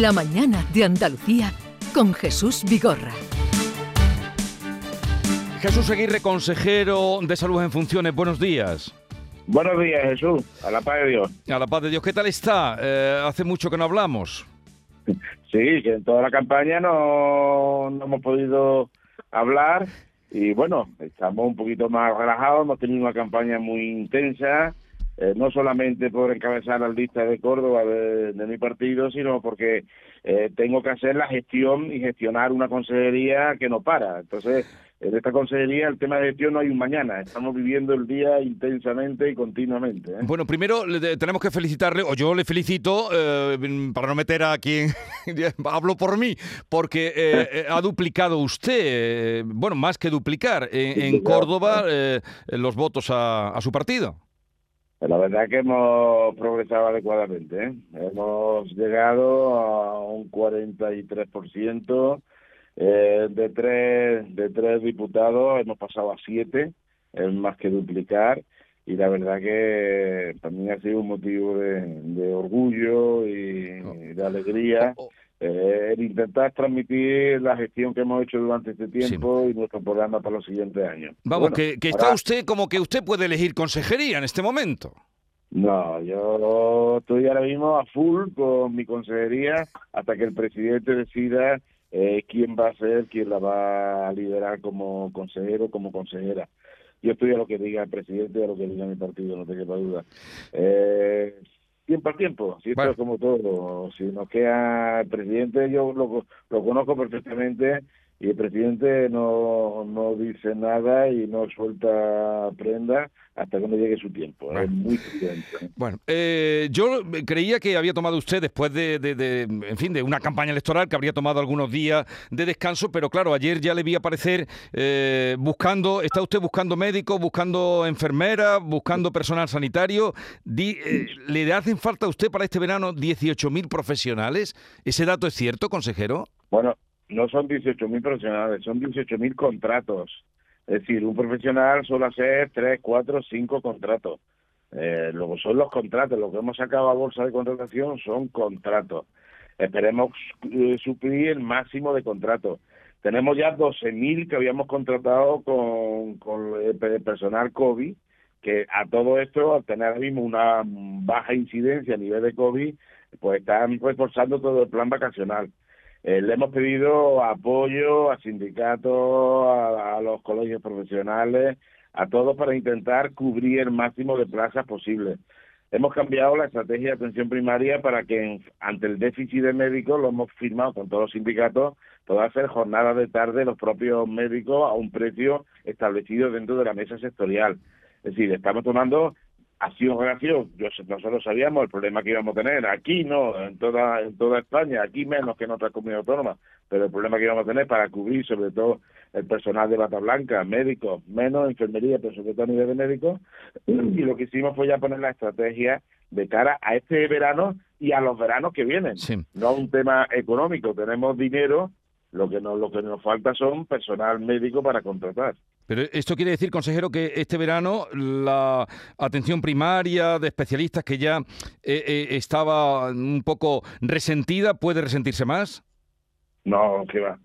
La mañana de Andalucía con Jesús Vigorra. Jesús Aguirre, consejero de salud en funciones. Buenos días. Buenos días, Jesús. A la paz de Dios. A la paz de Dios. ¿Qué tal está? Eh, hace mucho que no hablamos. Sí, que en toda la campaña no, no hemos podido hablar y bueno, estamos un poquito más relajados. Hemos tenido una campaña muy intensa eh, no solamente por encabezar la lista de Córdoba de, mi partido, sino porque eh, tengo que hacer la gestión y gestionar una consejería que no para. Entonces, en esta consejería el tema de gestión no hay un mañana, estamos viviendo el día intensamente y continuamente. ¿eh? Bueno, primero tenemos que felicitarle, o yo le felicito, para no meter a quien hablo por mí, porque ha duplicado usted, bueno, más que duplicar, en, Córdoba los votos a su partido. La verdad que hemos progresado adecuadamente. ¿eh? Hemos llegado a un 43%. Eh, de, tres, de tres diputados hemos pasado a siete, es más que duplicar. Y la verdad que también ha sido un motivo de, orgullo y oh. de alegría. Eh, intentar transmitir la gestión que hemos hecho durante este tiempo y nuestro programa para los siguientes años. Vamos, que, está usted como que usted puede elegir consejería en este momento. No, yo estoy ahora mismo a full con mi consejería hasta que el presidente decida eh, quién va a ser, quién la va a liderar como consejero, como consejera. Yo estoy a lo que diga el presidente y a lo que diga mi partido, no te quepa duda. Eh, tiempo al tiempo, si esto es como todo, si nos queda el presidente, yo lo, lo conozco perfectamente y el presidente no, no dice nada y no suelta prenda hasta que no llegue su tiempo. Es muy prudente. Bueno, eh, yo creía que había tomado usted después de, de, en fin, de una campaña electoral que habría tomado algunos días de descanso, pero claro, ayer ya le vi aparecer eh, buscando, está usted buscando médicos, buscando enfermeras, buscando personal sanitario. Eh, ¿Le hacen falta a usted para este verano 18.000 profesionales? ¿Ese dato es cierto, consejero? Bueno, no son 18.000 profesionales, son 18.000 contratos. Es decir, un profesional suele hacer 3, 4, 5 contratos. Eh, son los contratos, lo que hemos sacado a bolsa de contratación son contratos. Esperemos eh, suplir el máximo de contratos. Tenemos ya 12.000 que habíamos contratado con, con el personal COVID, que a todo esto, al tener ahora mismo una baja incidencia a nivel de COVID, pues están reforzando todo el plan vacacional. Eh, le hemos pedido apoyo a sindicatos, a, los colegios profesionales, a todos para intentar cubrir el máximo de plazas posible. Hemos cambiado la estrategia de atención primaria para que ante el déficit de médicos, lo hemos firmado con todos los sindicatos, pueda hacer jornadas de tarde los propios médicos a un precio establecido dentro de la mesa sectorial. Es decir, estamos tomando acción reacción yo nosotros sabíamos el problema que íbamos a tener aquí no en toda en toda España aquí menos que en otras comunidades autónomas pero el problema que íbamos a tener para cubrir sobre todo el personal de bata blanca médicos menos enfermería pero sobre todo a nivel de médicos y lo que hicimos fue ya poner la estrategia de cara a este verano y a los veranos que vienen. No un tema económico tenemos dinero lo que nos lo que nos falta son personal médico para contratar pero esto quiere decir, consejero, que este verano la atención primaria de especialistas que ya eh, eh, estaba un poco resentida, ¿puede resentirse más? No, que va.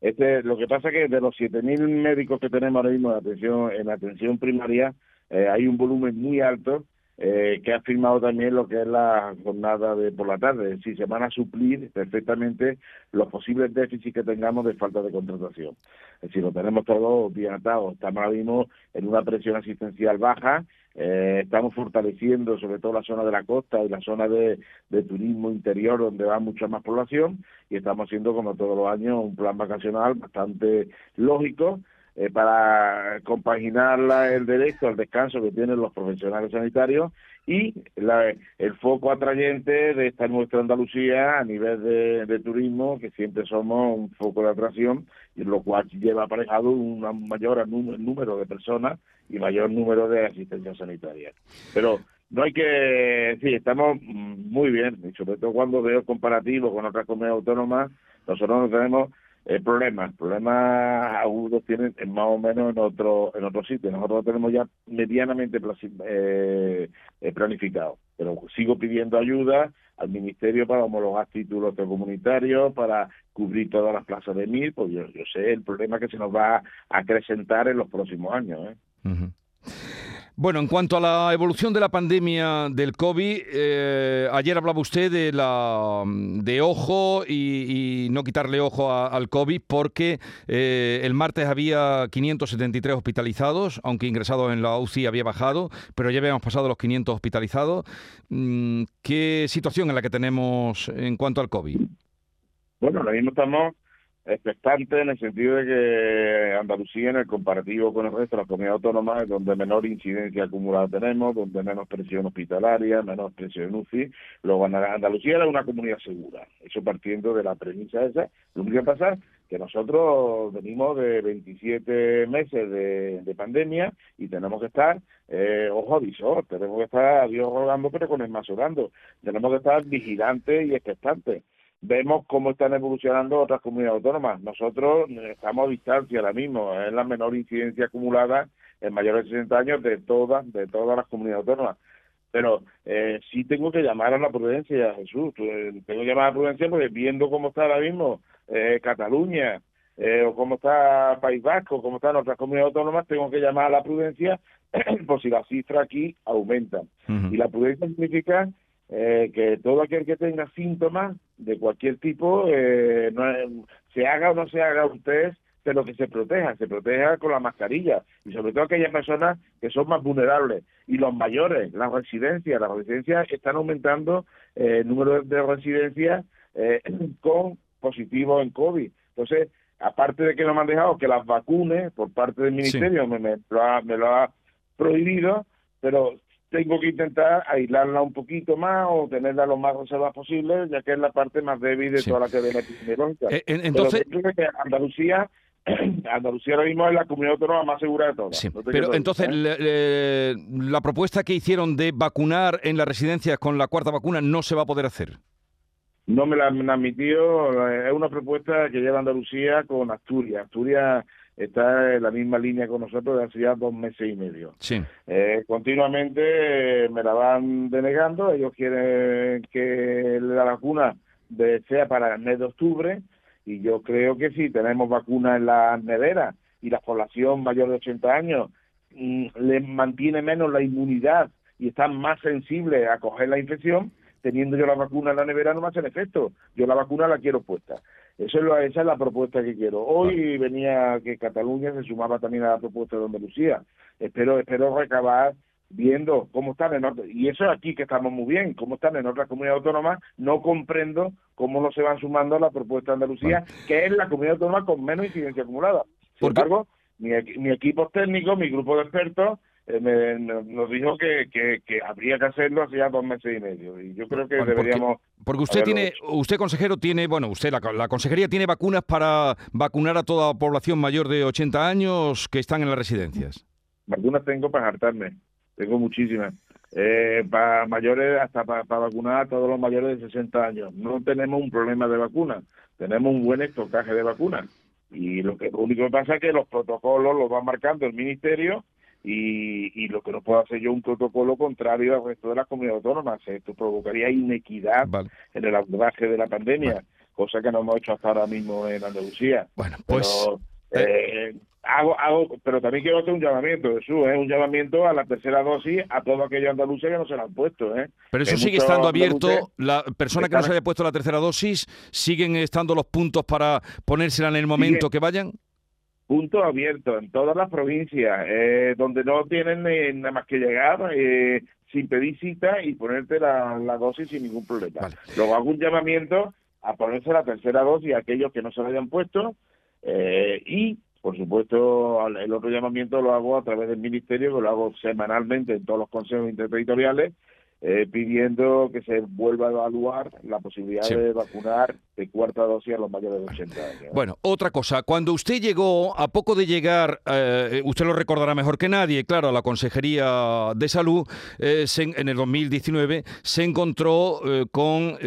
Este, lo que pasa es que de los 7.000 médicos que tenemos ahora mismo en atención, en atención primaria, eh, hay un volumen muy alto eh, que ha firmado también lo que es la jornada de por la tarde. Es decir, se van a suplir perfectamente los posibles déficits que tengamos de falta de contratación. Es decir, lo tenemos todo bien atado. Estamos ahora mismo en una presión asistencial baja. Eh, estamos fortaleciendo sobre todo la zona de la costa y la zona de, de turismo interior donde va mucha más población y estamos haciendo como todos los años un plan vacacional bastante lógico eh, para compaginar el derecho al descanso que tienen los profesionales sanitarios y el foco atrayente de esta nuestra Andalucía a nivel de, turismo, que siempre somos un foco de atracción, y lo cual lleva aparejado un mayor número de personas y mayor número de asistencia sanitaria. Pero no hay que, sí, estamos muy bien, y sobre todo cuando veo comparativo con otras comunidades autónomas, nosotros no tenemos el problema, problemas agudos tienen más o menos en otro en otro sitio. Nosotros lo tenemos ya medianamente eh, eh, planificado, pero sigo pidiendo ayuda al ministerio para homologar títulos comunitarios, para cubrir todas las plazas de MIR, pues yo, sé el problema que se nos va a acrecentar en los próximos años. ¿eh? Bueno, en cuanto a la evolución de la pandemia del COVID, eh, ayer hablaba usted de la de ojo y, no quitarle ojo al COVID porque eh, el martes había 573 hospitalizados, aunque ingresados en la UCI había bajado, pero ya habíamos pasado los 500 hospitalizados. Mm, ¿Qué situación es la que tenemos en cuanto al COVID? Bueno, ahora mismo estamos expectante en el sentido de que Andalucía en el comparativo con el resto de las comunidades autónomas es donde menor incidencia acumulada tenemos, donde menos presión hospitalaria, menos presión UCI. Luego Andalucía era una comunidad segura, eso partiendo de la premisa esa. Lo único que pasa que nosotros venimos de 27 meses de, pandemia y tenemos que estar, eh, ojo visor, tenemos que estar Dios rogando pero con el más orando, tenemos que estar vigilantes y expectantes vemos cómo están evolucionando otras comunidades autónomas. Nosotros estamos a distancia ahora mismo, es la menor incidencia acumulada en mayores de 60 años de todas, de todas las comunidades autónomas. Pero eh, sí tengo que llamar a la prudencia, Jesús. Eh, tengo que llamar a la prudencia porque viendo cómo está ahora mismo eh, Cataluña, eh, o cómo está País Vasco, cómo están otras comunidades autónomas, tengo que llamar a la prudencia por si las cifras aquí aumentan. Y la prudencia significa eh, que todo aquel que tenga síntomas de cualquier tipo, eh, no, se haga o no se haga un test, pero que se proteja, se proteja con la mascarilla. Y sobre todo aquellas personas que son más vulnerables. Y los mayores, las residencias, las residencias están aumentando eh, el número de residencias eh, con positivos en COVID. Entonces, aparte de que no me han dejado que las vacunes por parte del ministerio, me, me, me lo ha prohibido, pero tengo que intentar aislarla un poquito más o tenerla lo más reservada posible, ya que es la parte más débil de toda la cadena epidemiológica. Eh, entonces, que Andalucía Andalucía ahora mismo es la comunidad autónoma más segura de todas. pero entonces, ¿eh? la propuesta que hicieron de vacunar en las residencias con la cuarta vacuna no se va a poder hacer. No me la han admitido, es una propuesta que lleva Andalucía con Asturias. Asturias está en la misma línea con nosotros desde hace ya dos meses y medio. Sí. Eh, continuamente me la van denegando, ellos quieren que la vacuna sea para el mes de octubre y yo creo que si tenemos vacuna en la nevera y la población mayor de 80 años mm, les mantiene menos la inmunidad y están más sensibles a coger la infección, teniendo yo la vacuna en la nevera no me hace efecto. Yo la vacuna la quiero puesta. Eso es esa es la propuesta que quiero. Hoy venía que Cataluña se sumaba también a la propuesta de Andalucía. Espero, espero recabar viendo cómo están en otras, y eso es aquí que estamos muy bien, cómo están en otras comunidades autónomas, no comprendo cómo no se van sumando a la propuesta de Andalucía, que es la comunidad autónoma con menos incidencia acumulada. Sin embargo, mi, mi equipo técnico, mi grupo de expertos, eh, me, nos dijo que, que, habría que hacerlo hace ya dos meses y medio. Y yo creo que deberíamos... Porque, usted tiene, usted consejero tiene, bueno, usted, la, la, consejería tiene vacunas para vacunar a toda la población mayor de 80 años que están en las residencias. Vacunas tengo para hartarme, tengo muchísimas. Eh, para mayores, hasta para, vacunar a todos los mayores de 60 años. No tenemos un problema de vacunas, tenemos un buen estocaje de vacunas. Y lo que lo único que pasa es que los protocolos los va marcando el ministerio y, lo que no puedo hacer yo un protocolo contrario al resto de las comunidades autónomas. Esto provocaría inequidad en el abordaje de la pandemia, cosa que no hemos hecho hasta ahora mismo en Andalucía. Bueno, pues... Pero, eh, hago, hago, pero también quiero hacer un llamamiento, Jesús, es ¿eh? un llamamiento a la tercera dosis a todo aquello andaluces que no se la han puesto. ¿eh? Pero eso sigue estando abierto. La persona que no se haya puesto la tercera dosis, ¿siguen estando los puntos para ponérsela en el momento que vayan? Punto abierto en todas las provincias, eh, donde no tienen eh, nada más que llegar eh, sin pedir cita y ponerte la, dosis sin ningún problema. Luego hago un llamamiento a ponerse la tercera dosis a aquellos que no se la hayan puesto y, por supuesto, el otro llamamiento lo hago a través del Ministerio, que lo hago semanalmente en todos los consejos interterritoriales eh, pidiendo que se vuelva a evaluar la posibilidad de vacunar de cuarta dosis a los mayores de 80 años. Bueno, otra cosa, cuando usted llegó, a poco de llegar, eh, usted lo recordará mejor que nadie, claro, a la Consejería de Salud, eh, en el 2019 se encontró con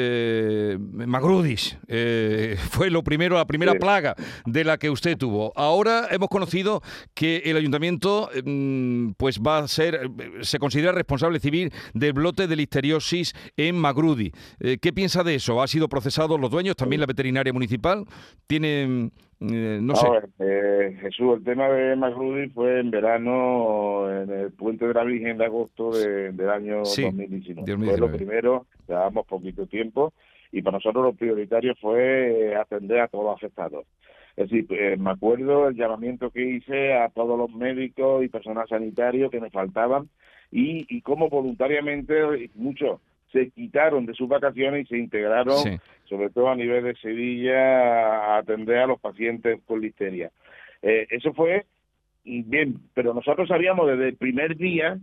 Magrudis. fue lo primero, la primera plaga de la que usted tuvo. Ahora hemos conocido que el ayuntamiento mm, pues va a ser, se considera responsable civil del bloque de listeriosis en Magrudi. Eh, ¿Qué piensa de eso? ¿Ha sido procesado los dueños, también la veterinaria municipal? ¿Tiene, eh, no sé? Eh, Jesús, el tema de Magrudi fue en verano, en el puente de la Virgen de agosto del año 2019. Fue lo primero, llevábamos poquito tiempo y para nosotros lo prioritario fue atender a todos los afectados. Es decir, me acuerdo el llamamiento que hice a todos los médicos y personal sanitario que me faltaban y, y cómo voluntariamente muchos se quitaron de sus vacaciones y se integraron, sobre todo a nivel de Sevilla, a atender a los pacientes con listeria. Eh, eso fue bien, pero nosotros sabíamos desde el primer día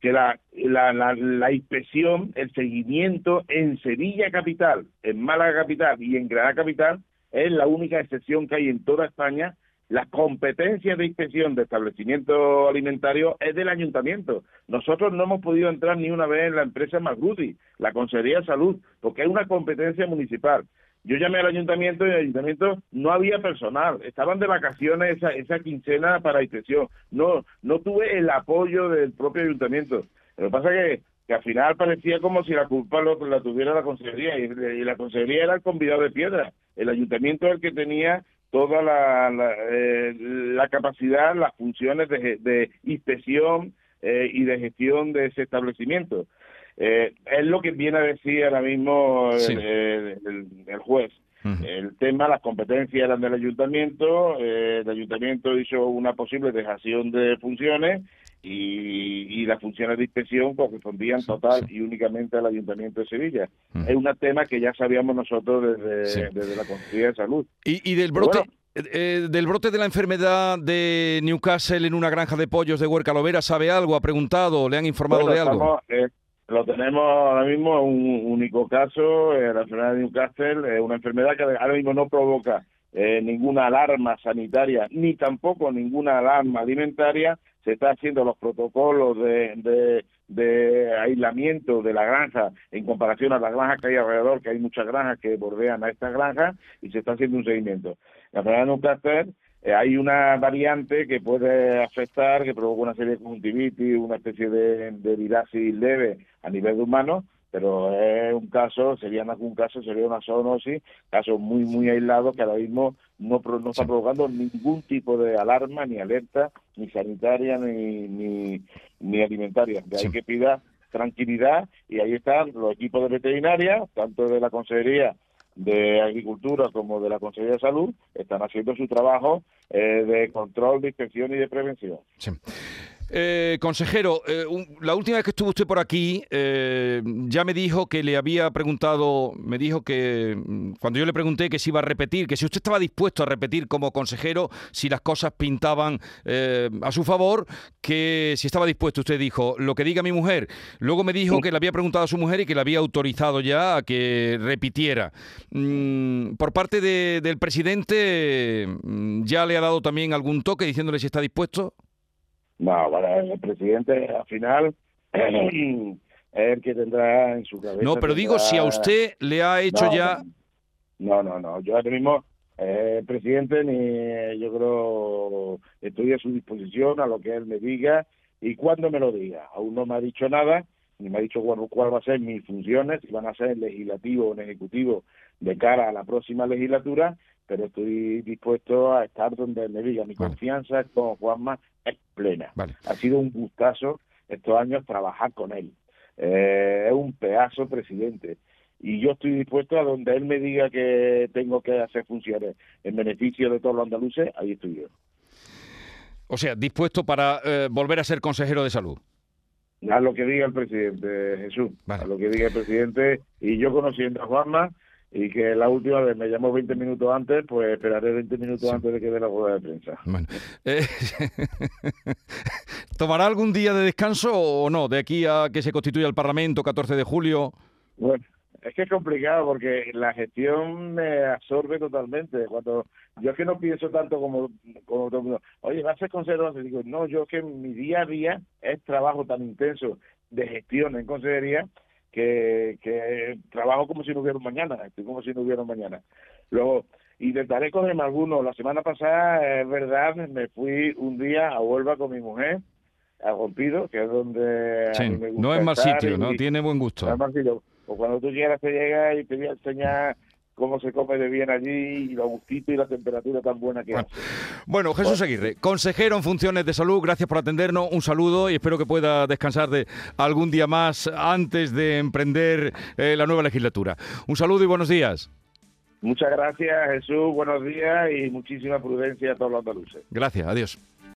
que la, la, la, la, inspección, el seguimiento en Sevilla capital, en Málaga capital y en Granada capital es la única excepción que hay en toda España la competencia de inspección de establecimientos alimentarios es del ayuntamiento. Nosotros no hemos podido entrar ni una vez en la empresa Magrudi, la Consejería de Salud, porque es una competencia municipal. Yo llamé al ayuntamiento y el ayuntamiento no había personal, estaban de vacaciones esa, esa quincena para inspección. No, no tuve el apoyo del propio ayuntamiento. Lo que pasa es que, que al final parecía como si la culpa lo, la tuviera la consejería y, y la consejería era el convidado de piedra. El ayuntamiento es el que tenía toda la, la, eh, la capacidad, las funciones de, de inspección eh, y de gestión de ese establecimiento. Eh, es lo que viene a decir ahora mismo el, el, juez. El tema, las competencias eran del ayuntamiento, el ayuntamiento hizo una posible dejación de funciones y, las funciones de inspección correspondían total y únicamente al Ayuntamiento de Sevilla. Es un tema que ya sabíamos nosotros desde, desde la Consejería de Salud. ¿Y, del brote? Eh, eh, del brote de la enfermedad de Newcastle en una granja de pollos de Huerca Lovera, ¿sabe algo? ¿Ha preguntado? ¿Le han informado de algo? Eh, lo tenemos ahora mismo, un único caso, la enfermedad de Newcastle, es una enfermedad que ahora mismo no provoca ninguna alarma sanitaria ni tampoco ninguna alarma alimentaria, se está haciendo los protocolos de, de, aislamiento de la granja en comparación a las granjas que hay alrededor, que hay muchas granjas que bordean a estas granjas y se está haciendo un seguimiento. La enfermedad de Newcastle eh, hay una variante que puede afectar, que provoca una serie de conjuntivitis, una especie de, de leve a nivel de humano, pero es un caso, sería más un caso, sería una zoonosis, caso muy, muy aislado que ahora mismo no, no está provocando ningún tipo de alarma, ni alerta, ni sanitaria, ni, ni, ni alimentaria. De ahí que pida tranquilidad y ahí están los equipos de veterinaria, tanto de la Consejería de Agricultura como de la Consejería de Salud, están haciendo su trabajo eh, de control, de inspección y de prevención. Sí. Eh, consejero, eh, la última vez que estuvo usted por aquí, eh, ya me dijo que le había preguntado, me dijo que mm, cuando yo le pregunté que si iba a repetir, que si usted estaba dispuesto a repetir como consejero, si las cosas pintaban a su favor, que si estaba dispuesto, usted dijo, lo que diga mi mujer. Luego me dijo que le había preguntado a su mujer y que le había autorizado ya a que repitiera. Mm, por parte del presidente, mm, ¿ya le ha dado también algún toque diciéndole si está dispuesto? No, para el presidente al final es el que tendrá en su cabeza. No, pero digo, si a usted le ha hecho ya. No, no, no. Yo ahora mismo, eh, el presidente, ni yo creo, estoy a su disposición a lo que él me diga y cuando me lo diga. Aún no me ha dicho nada, ni me ha dicho cuál, cuál va a ser mis funciones, si van a ser legislativo o en ejecutivo de cara a la próxima legislatura, pero estoy dispuesto a estar donde me diga. Mi confianza con Juanma es plena. Ha sido un gustazo estos años trabajar con él. Eh, es un pedazo presidente. Y yo estoy dispuesto a donde él me diga que tengo que hacer funciones en beneficio de todos los andaluces, ahí estoy yo. O sea, dispuesto para eh, volver a ser consejero de salud. A lo que diga el presidente, Jesús. A lo que diga el presidente. Y yo conociendo a Juanma, y que la última vez me llamó 20 minutos antes, pues esperaré 20 minutos antes de que dé la rueda de prensa. Bueno, eh, ¿Tomará algún día de descanso o no? De aquí a que se constituya el Parlamento, 14 de julio. Bueno, es que es complicado porque la gestión me absorbe totalmente. Cuando yo es que no pienso tanto como, como todo el mundo, oye, ¿vas a ser conservador? Digo, no, yo es que mi día a día es trabajo tan intenso de gestión en consejería que, que trabajo como si no hubiera un mañana, estoy como si no hubiera un mañana. Luego, intentaré cogerme alguno. La semana pasada, es verdad, me fui un día a Huelva con mi mujer, a Rompido, que es donde sí, no es mal sitio, ¿no? Tiene buen gusto. No es mal sitio. O cuando tú llegas, te llega y te voy a enseñar cómo se come de bien allí y lo gustito y la temperatura tan buena que bueno. hace. Bueno, Jesús Aguirre, consejero en funciones de salud, gracias por atendernos, un saludo y espero que pueda descansar de algún día más antes de emprender eh, la nueva legislatura. Un saludo y buenos días. Muchas gracias, Jesús, buenos días y muchísima prudencia a todos los andaluces. Gracias, adiós.